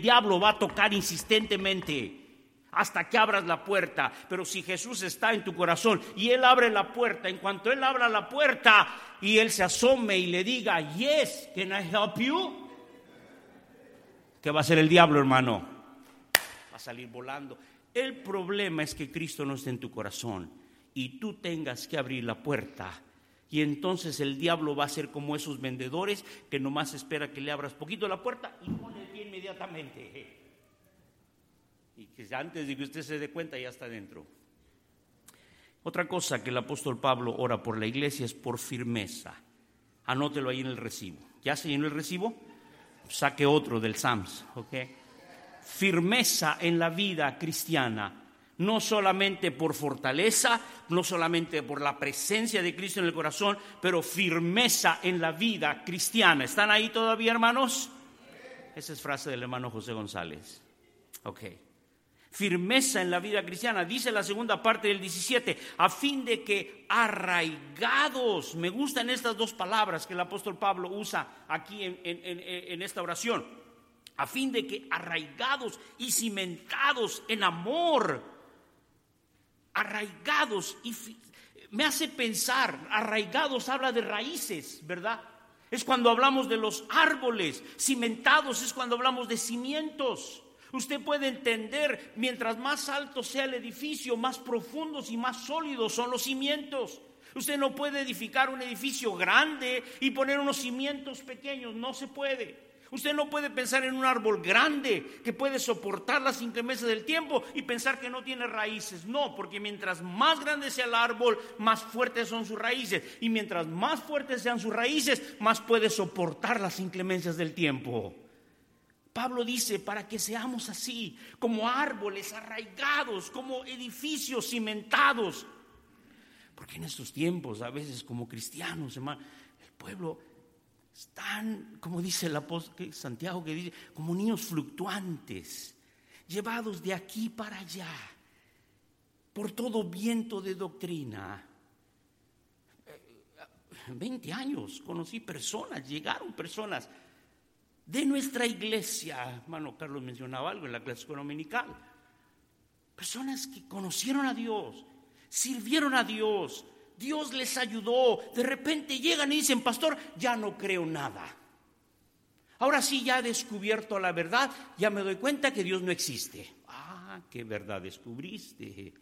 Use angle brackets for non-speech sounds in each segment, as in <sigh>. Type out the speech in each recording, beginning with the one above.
diablo va a tocar insistentemente hasta que abras la puerta. Pero si Jesús está en tu corazón y Él abre la puerta, en cuanto Él abra la puerta y Él se asome y le diga, yes, can I help you? ¿Qué va a hacer el diablo, hermano? Va a salir volando. El problema es que Cristo no esté en tu corazón y tú tengas que abrir la puerta. Y entonces el diablo va a ser como esos vendedores que nomás espera que le abras poquito la puerta y pone inmediatamente y que antes de que usted se dé cuenta ya está dentro. Otra cosa que el apóstol Pablo ora por la iglesia es por firmeza. Anótelo ahí en el recibo. ¿Ya se llenó el recibo? Saque otro del Sams, ¿ok? Firmeza en la vida cristiana no solamente por fortaleza, no solamente por la presencia de Cristo en el corazón, pero firmeza en la vida cristiana. ¿Están ahí todavía, hermanos? Esa es frase del hermano José González. Ok firmeza en la vida cristiana. Dice la segunda parte del 17, a fin de que arraigados, me gustan estas dos palabras que el apóstol Pablo usa aquí en, esta oración, a fin de que arraigados y cimentados en amor, arraigados y me hace pensar, arraigados habla de raíces, ¿verdad? Es cuando hablamos de los árboles, cimentados es cuando hablamos de cimientos. Usted puede entender, mientras más alto sea el edificio, más profundos y más sólidos son los cimientos. Usted no puede edificar un edificio grande y poner unos cimientos pequeños, no se puede. Usted no puede pensar en un árbol grande que puede soportar las inclemencias del tiempo y pensar que no tiene raíces. No, porque mientras más grande sea el árbol, más fuertes son sus raíces. Y mientras más fuertes sean sus raíces, más puede soportar las inclemencias del tiempo. Pablo dice, para que seamos así, como árboles arraigados, como edificios cimentados. Porque en estos tiempos, a veces como cristianos, hermano, el pueblo están, como dice el apóstol Santiago, que dice, como niños fluctuantes, llevados de aquí para allá, por todo viento de doctrina. 20 eh, años conocí personas, llegaron personas de nuestra iglesia. Hermano Carlos mencionaba algo en la clase dominical. Personas que conocieron a Dios, sirvieron a Dios, Dios les ayudó. De repente llegan y dicen, pastor, ya no creo nada. Ahora sí, ya he descubierto la verdad, ya me doy cuenta que Dios no existe. Ah, qué verdad descubriste.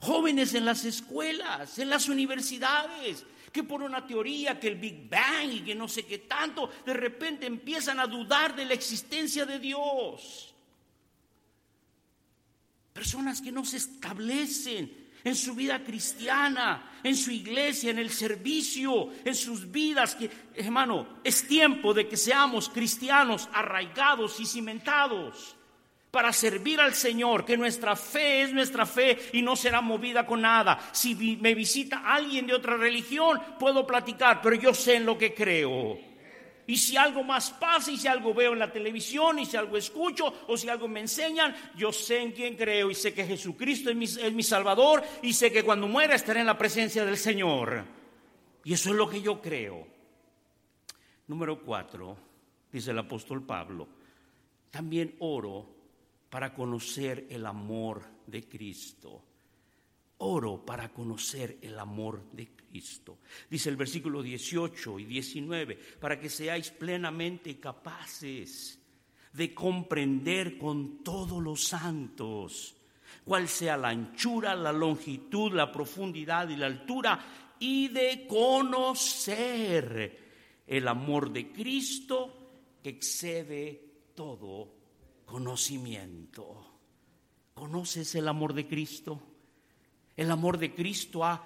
Jóvenes en las escuelas, en las universidades, que por una teoría, que el Big Bang y que no sé qué tanto, de repente empiezan a dudar de la existencia de Dios. Personas que no se establecen en su vida cristiana, en su iglesia, en el servicio, en sus vidas, que hermano, es tiempo de que seamos cristianos arraigados y cimentados para servir al Señor, que nuestra fe es nuestra fe y no será movida con nada. Si me visita alguien de otra religión, puedo platicar, pero yo sé en lo que creo. Y si algo más pasa, y si algo veo en la televisión, y si algo escucho, o si algo me enseñan, yo sé en quién creo y sé que Jesucristo es mi, es mi Salvador y sé que cuando muera estaré en la presencia del Señor. Y eso es lo que yo creo. Número cuatro, dice el apóstol Pablo, también oro para conocer el amor de Cristo. Oro para conocer el amor de Cristo. Dice el versículo 18 y 19, para que seáis plenamente capaces de comprender con todos los santos cuál sea la anchura, la longitud, la profundidad y la altura, y de conocer el amor de Cristo que excede todo conocimiento. ¿Conoces el amor de Cristo? El amor de Cristo ha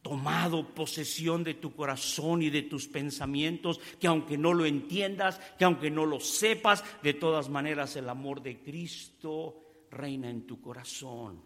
tomado posesión de tu corazón y de tus pensamientos, que aunque no lo entiendas, que aunque no lo sepas, de todas maneras el amor de Cristo reina en tu corazón.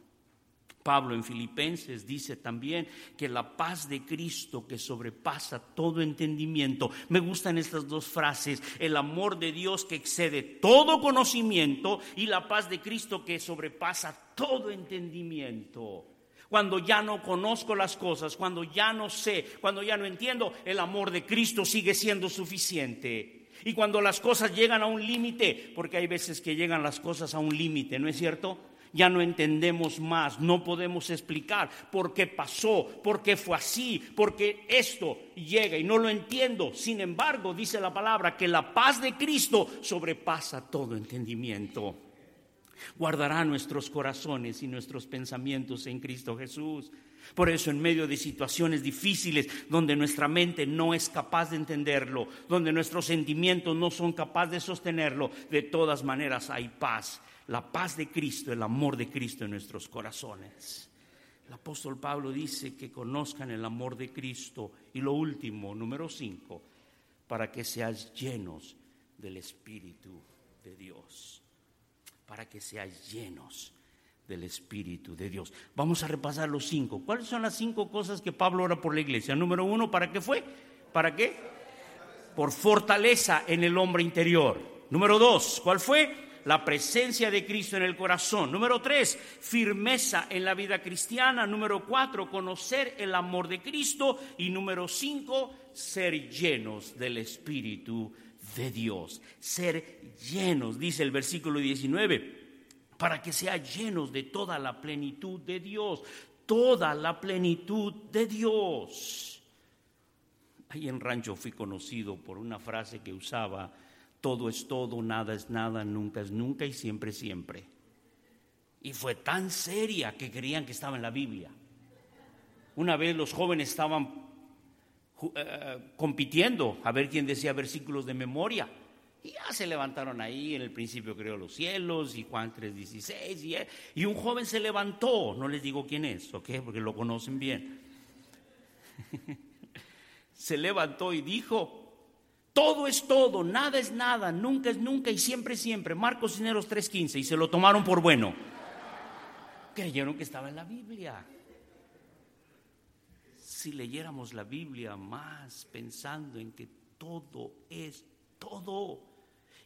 Pablo en Filipenses dice también que la paz de Cristo que sobrepasa todo entendimiento. Me gustan estas dos frases, el amor de Dios que excede todo conocimiento y la paz de Cristo que sobrepasa todo entendimiento. Cuando ya no conozco las cosas, cuando ya no sé, cuando ya no entiendo, el amor de Cristo sigue siendo suficiente. Y cuando las cosas llegan a un límite, porque hay veces que llegan las cosas a un límite, ¿no es cierto? Ya no entendemos más, no podemos explicar por qué pasó, por qué fue así, por qué esto llega y no lo entiendo. Sin embargo, dice la palabra que la paz de Cristo sobrepasa todo entendimiento. Guardará nuestros corazones y nuestros pensamientos en Cristo Jesús. Por eso en medio de situaciones difíciles donde nuestra mente no es capaz de entenderlo, donde nuestros sentimientos no son capaces de sostenerlo, de todas maneras hay paz. La paz de Cristo, el amor de Cristo en nuestros corazones. El apóstol Pablo dice que conozcan el amor de Cristo. Y lo último, número cinco, para que seas llenos del Espíritu de Dios. Para que seas llenos del Espíritu de Dios. Vamos a repasar los cinco. ¿Cuáles son las cinco cosas que Pablo ora por la iglesia? Número uno, ¿para qué fue? ¿Para qué? Por fortaleza en el hombre interior. Número dos, ¿cuál fue? La presencia de Cristo en el corazón. Número tres, firmeza en la vida cristiana. Número cuatro, conocer el amor de Cristo. Y número cinco, ser llenos del Espíritu de Dios. Ser llenos, dice el versículo 19 para que sea llenos de toda la plenitud de Dios, toda la plenitud de Dios. Ahí en Rancho fui conocido por una frase que usaba, todo es todo, nada es nada, nunca es nunca y siempre siempre. Y fue tan seria que creían que estaba en la Biblia. Una vez los jóvenes estaban eh, compitiendo a ver quién decía versículos de memoria. Y ya se levantaron ahí, en el principio creó los cielos y Juan 3:16, y, y un joven se levantó, no les digo quién es, ¿ok? Porque lo conocen bien. <laughs> se levantó y dijo, todo es todo, nada es nada, nunca es nunca y siempre es siempre. Marcos Cineros 3:15 y se lo tomaron por bueno. Creyeron que estaba en la Biblia. Si leyéramos la Biblia más pensando en que todo es todo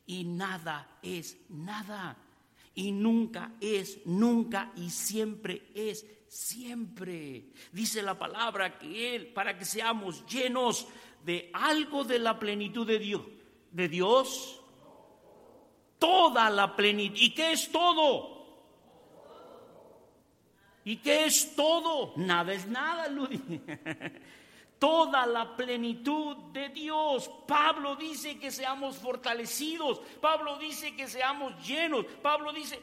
y nada es nada y nunca es nunca y siempre es siempre. Dice la palabra que Él, para que seamos llenos de algo de la plenitud de Dios, de Dios, toda la plenitud. ¿Y qué es todo? ¿Y qué es todo? Nada es nada, Luis. <laughs> toda la plenitud de Dios. Pablo dice que seamos fortalecidos. Pablo dice que seamos llenos. Pablo dice,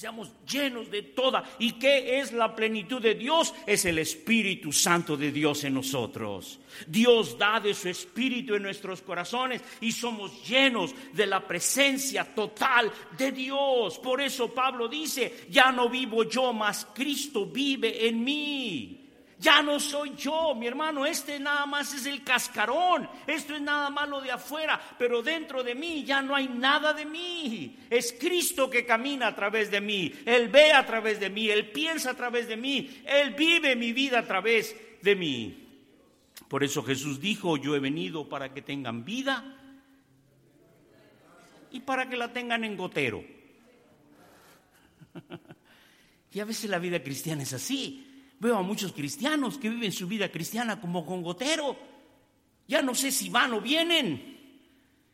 seamos llenos de toda. ¿Y qué es la plenitud de Dios? Es el Espíritu Santo de Dios en nosotros. Dios da de su Espíritu en nuestros corazones y somos llenos de la presencia total de Dios. Por eso Pablo dice, ya no vivo yo, mas Cristo vive en mí. Ya no soy yo, mi hermano, este nada más es el cascarón, esto es nada más lo de afuera, pero dentro de mí ya no hay nada de mí. Es Cristo que camina a través de mí, Él ve a través de mí, Él piensa a través de mí, Él vive mi vida a través de mí. Por eso Jesús dijo, yo he venido para que tengan vida y para que la tengan en gotero. <laughs> Y a veces la vida cristiana es así. Veo a muchos cristianos que viven su vida cristiana como con gotero. Ya no sé si van o vienen.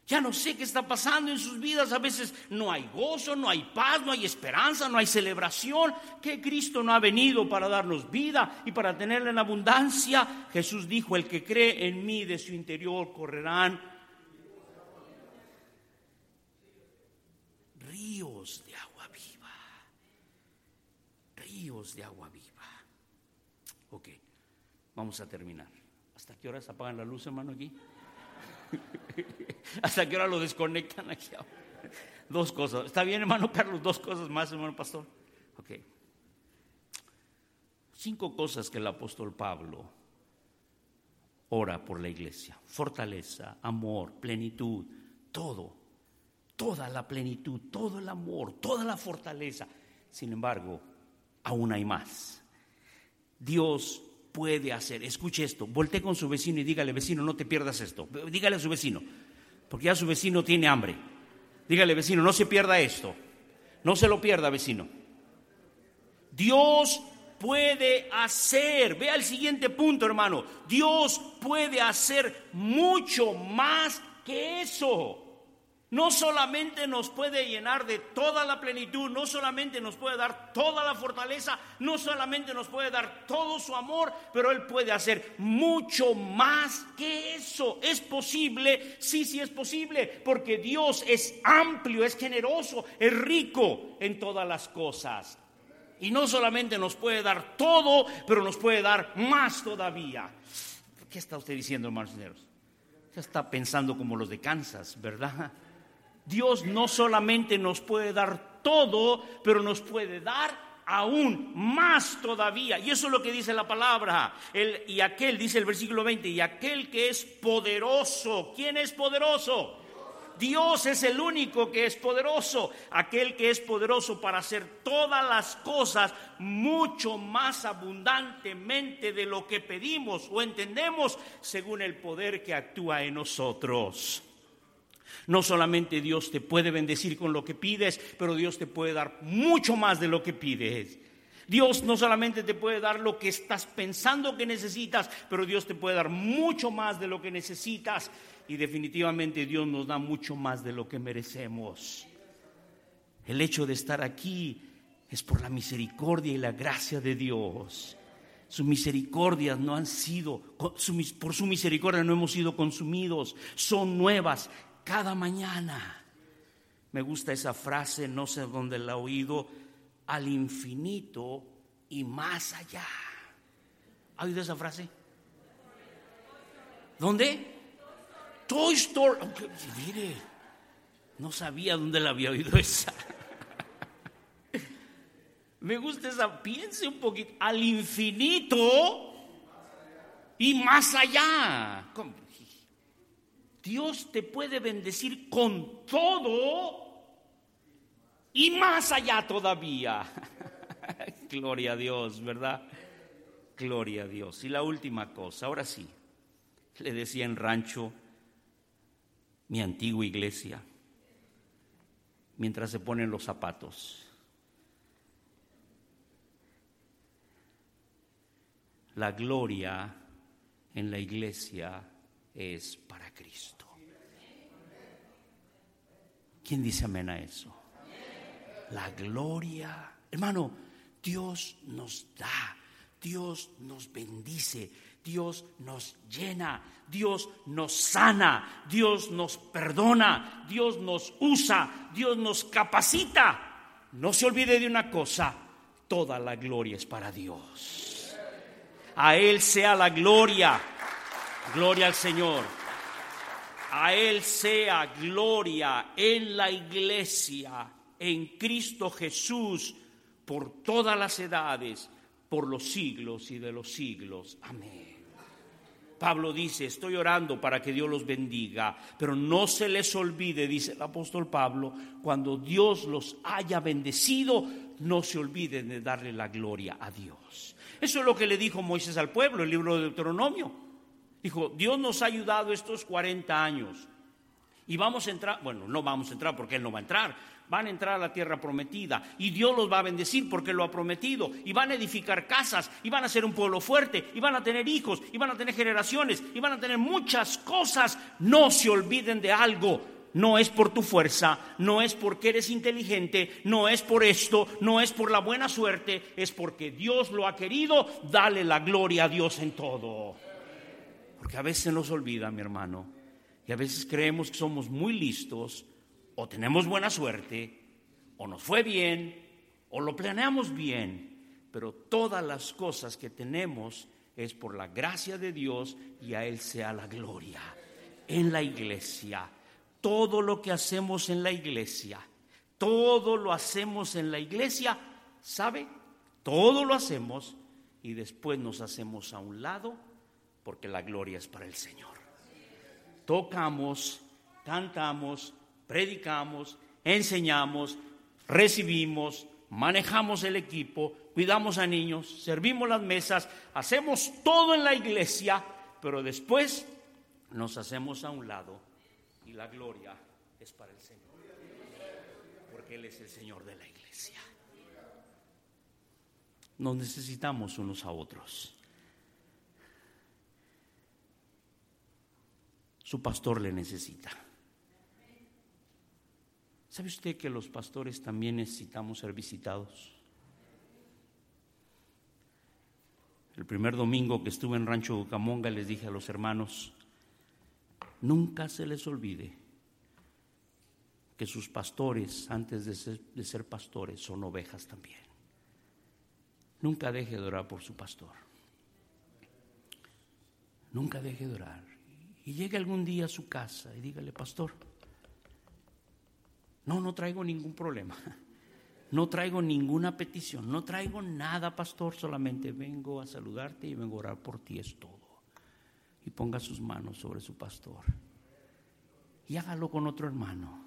Ya no sé qué está pasando en sus vidas. A veces no hay gozo, no hay paz, no hay esperanza, no hay celebración. Que Cristo no ha venido para darnos vida y para tenerla en abundancia. Jesús dijo, el que cree en mí de su interior correrán ríos de agua viva. Ríos de agua viva. Ok, vamos a terminar. ¿Hasta qué hora se apagan la luz, hermano, aquí? <laughs> ¿Hasta qué hora lo desconectan aquí? Dos cosas. ¿Está bien, hermano Carlos? Dos cosas más, hermano pastor. Ok. Cinco cosas que el apóstol Pablo ora por la iglesia. Fortaleza, amor, plenitud, todo. Toda la plenitud, todo el amor, toda la fortaleza. Sin embargo, aún hay más. Dios puede hacer. Escuche esto, voltee con su vecino y dígale, vecino, no te pierdas esto. Dígale a su vecino, porque ya su vecino tiene hambre. Dígale, vecino, no se pierda esto. No se lo pierda, vecino. Dios puede hacer, vea el siguiente punto, hermano. Dios puede hacer mucho más que eso. No solamente nos puede llenar de toda la plenitud, no solamente nos puede dar toda la fortaleza, no solamente nos puede dar todo su amor, pero Él puede hacer mucho más que eso. ¿Es posible? Sí, sí es posible, porque Dios es amplio, es generoso, es rico en todas las cosas. Y no solamente nos puede dar todo, pero nos puede dar más todavía. ¿Qué está usted diciendo, hermanos Ya está pensando como los de Kansas, ¿verdad? Dios no solamente nos puede dar todo, pero nos puede dar aún más todavía. Y eso es lo que dice la palabra. El, y aquel, dice el versículo 20, y aquel que es poderoso. ¿Quién es poderoso? Dios es el único que es poderoso, aquel que es poderoso para hacer todas las cosas mucho más abundantemente de lo que pedimos o entendemos según el poder que actúa en nosotros. No solamente Dios te puede bendecir con lo que pides, pero Dios te puede dar mucho más de lo que pides. Dios no solamente te puede dar lo que estás pensando que necesitas, pero Dios te puede dar mucho más de lo que necesitas. Y definitivamente Dios nos da mucho más de lo que merecemos. El hecho de estar aquí es por la misericordia y la gracia de Dios. Sus misericordias no han sido, por su misericordia no hemos sido consumidos, son nuevas cada mañana. Me gusta esa frase, no sé dónde la he oído, al infinito y más allá. ¿Ha oído esa frase? ¿Dónde? Toy Story. mire, no sabía dónde la había oído esa. <laughs> Me gusta esa, piense un poquito, al infinito y más allá. Dios te puede bendecir con todo y más allá todavía. <laughs> Gloria a Dios, ¿verdad? Gloria a Dios. Y la última cosa, ahora sí, le decía en rancho mi antigua iglesia, mientras se ponen los zapatos. La gloria en la iglesia es para Cristo. ¿Quién dice amén a eso? La gloria. Hermano, Dios nos da, Dios nos bendice, Dios nos llena, Dios nos sana, Dios nos perdona, Dios nos usa, Dios nos capacita. No se olvide de una cosa, toda la gloria es para Dios. A Él sea la gloria. Gloria al Señor a Él sea gloria en la iglesia, en Cristo Jesús, por todas las edades, por los siglos y de los siglos. Amén. Pablo dice, estoy orando para que Dios los bendiga, pero no se les olvide, dice el apóstol Pablo, cuando Dios los haya bendecido, no se olviden de darle la gloria a Dios. Eso es lo que le dijo Moisés al pueblo, el libro de Deuteronomio. Dijo, Dios nos ha ayudado estos 40 años. Y vamos a entrar, bueno, no vamos a entrar porque Él no va a entrar, van a entrar a la tierra prometida y Dios los va a bendecir porque lo ha prometido y van a edificar casas y van a ser un pueblo fuerte y van a tener hijos y van a tener generaciones y van a tener muchas cosas. No se olviden de algo. No es por tu fuerza, no es porque eres inteligente, no es por esto, no es por la buena suerte, es porque Dios lo ha querido. Dale la gloria a Dios en todo. Porque a veces nos olvida, mi hermano, y a veces creemos que somos muy listos, o tenemos buena suerte, o nos fue bien, o lo planeamos bien, pero todas las cosas que tenemos es por la gracia de Dios y a Él sea la gloria. En la iglesia, todo lo que hacemos en la iglesia, todo lo hacemos en la iglesia, ¿sabe? Todo lo hacemos y después nos hacemos a un lado porque la gloria es para el Señor. Tocamos, cantamos, predicamos, enseñamos, recibimos, manejamos el equipo, cuidamos a niños, servimos las mesas, hacemos todo en la iglesia, pero después nos hacemos a un lado y la gloria es para el Señor, porque Él es el Señor de la iglesia. Nos necesitamos unos a otros. Su pastor le necesita. ¿Sabe usted que los pastores también necesitamos ser visitados? El primer domingo que estuve en Rancho Bucamonga les dije a los hermanos, nunca se les olvide que sus pastores, antes de ser, de ser pastores, son ovejas también. Nunca deje de orar por su pastor. Nunca deje de orar. Y llegue algún día a su casa y dígale, pastor, no, no traigo ningún problema. <laughs> No traigo ninguna petición, no traigo nada, pastor, solamente vengo a saludarte y vengo a orar por ti, es todo. Y ponga sus manos sobre su pastor. Y hágalo con otro hermano.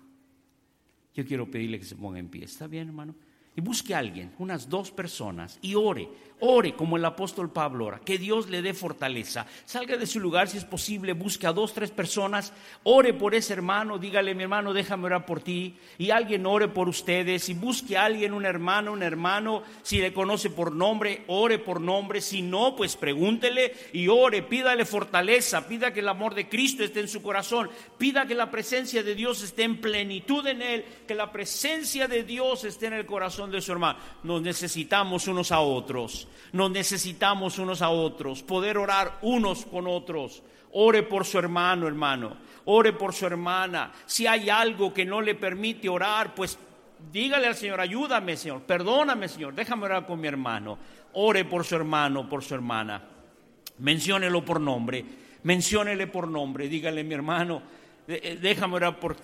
Yo quiero pedirle que se ponga en pie. ¿Está bien, hermano? Y busque a alguien, unas dos personas, y ore, ore como el apóstol Pablo ora, que Dios le dé fortaleza. Salga de su lugar si es posible, busque a dos, tres personas, ore por ese hermano, dígale, mi hermano, déjame orar por ti, y alguien ore por ustedes, y busque a alguien, un hermano, un hermano, si le conoce por nombre, ore por nombre, si no, pues pregúntele y ore, pídale fortaleza, pida que el amor de Cristo esté en su corazón, pida que la presencia de Dios esté en plenitud en él, que la presencia de Dios esté en el corazón de su hermano. Nos necesitamos unos a otros. Nos necesitamos unos a otros. Poder orar unos con otros. Ore por su hermano, hermano. Ore por su hermana. Si hay algo que no le permite orar, pues dígale al Señor, ayúdame, Señor. Perdóname, Señor. Déjame orar con mi hermano. Ore por su hermano, por su hermana. Menciónelo por nombre. Menciónele por nombre. Dígale, mi hermano, eh, déjame orar por